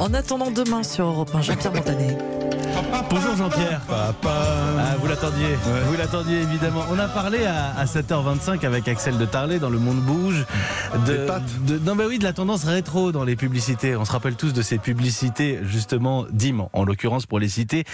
En attendant demain sur Europe 1, Jean-Pierre Montanet. Bonjour Jean-Pierre. Papa. Ah, vous l'attendiez, vous l'attendiez évidemment. On a parlé à, à 7h25 avec Axel de Tarlet dans Le Monde Bouge pattes. de- non, bah oui, de la tendance rétro dans les publicités. On se rappelle tous de ces publicités, justement, d'Im, en l'occurrence pour les citer.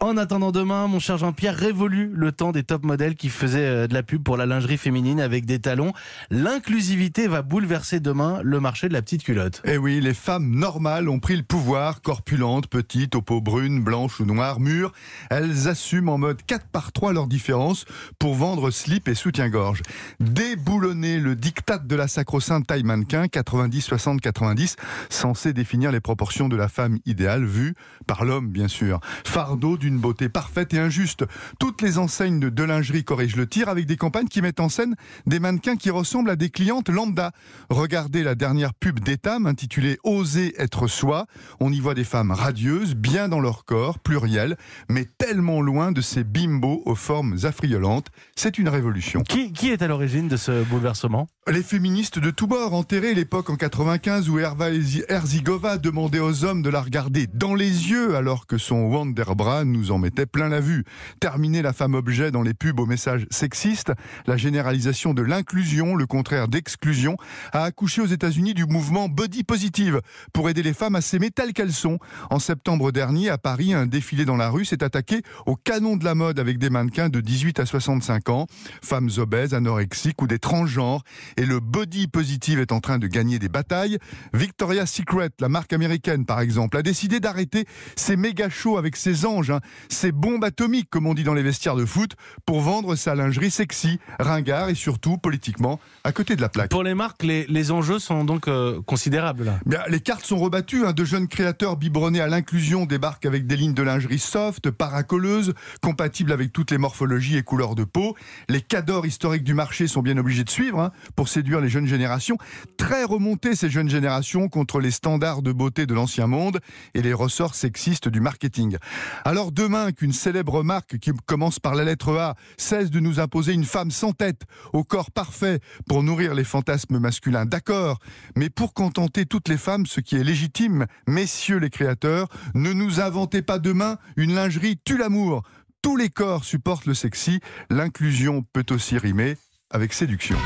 En attendant demain, mon cher Jean-Pierre révolue le temps des top modèles qui faisaient euh, de la pub pour la lingerie féminine avec des talons. L'inclusivité va bouleverser demain le marché de la petite culotte. Eh oui, les femmes normales ont pris le pouvoir, corpulentes, petites, aux peaux brunes, blanches ou mûres. Elles assument en mode 4 par 3 leurs différences pour vendre slip et soutien-gorge. Déboulonner le diktat de la sacro-sainte taille mannequin 90, 60, 90, censé définir les proportions de la femme idéale vue par l'homme, bien sûr. Fardeau d'une beauté parfaite et injuste. Toutes les enseignes de, lingerie corrigent le tir avec des campagnes qui mettent en scène des mannequins qui ressemblent à des clientes lambda. Regardez la dernière pub d'Etam intitulée Oser être soi. On y voit des femmes radieuses, bien dans leur corps, pluriel, mais tellement loin de ces bimbos aux formes affriolantes. C'est une révolution. Qui, qui est à l'origine de ce bouleversement? Les féministes de tous bords enterré l'époque en 95 où Herva Herzigova demandait aux hommes de la regarder dans les yeux alors que son Wonderbra nous en mettait plein la vue. Terminer la femme objet dans les pubs aux messages sexistes, la généralisation de l'inclusion, le contraire d'exclusion, a accouché aux États-Unis du mouvement Body Positive pour aider les femmes à s'aimer telles qu'elles sont. En septembre dernier, à Paris, un défilé dans la rue s'est attaqué au canon de la mode avec des mannequins de 18 à 65 ans, femmes obèses, anorexiques ou des transgenres. Et le body positive est en train de gagner des batailles. Victoria's Secret, la marque américaine par exemple, a décidé d'arrêter ses méga shows avec ses anges, hein, ses bombes atomiques comme on dit dans les vestiaires de foot, pour vendre sa lingerie sexy, ringard et surtout politiquement à côté de la plaque. Pour les marques, les, les enjeux sont donc euh, considérables là. Bien, les cartes sont rebattues. hein. De jeunes créateurs biberonnés à l'inclusion débarquent avec des lignes de lingerie soft, paracolleuses, compatibles avec toutes les morphologies et couleurs de peau. Les cadors historiques du marché sont bien obligés de suivre hein, pour séduire les jeunes générations. Très remontées ces jeunes générations contre les standards de beauté de l'ancien monde et les ressorts sexistes du marketing. Alors demain qu'une célèbre marque qui commence par la lettre A cesse de nous imposer une femme sans tête, au corps parfait, pour nourrir les fantasmes masculins, d'accord, mais pour contenter toutes les femmes, ce qui est légitime, messieurs les créateurs, ne nous inventez pas demain une lingerie tue l'amour. Tous les corps supportent le sexy, l'inclusion peut aussi rimer avec séduction.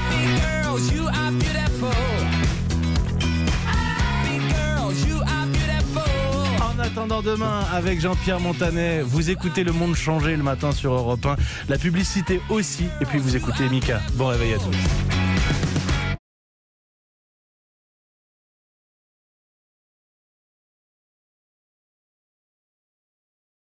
En attendant demain, avec Jean-Pierre Montanet, vous écoutez Le Monde changer le matin sur Europe 1. La publicité aussi. Et puis vous écoutez Mika. Bon réveil à tous.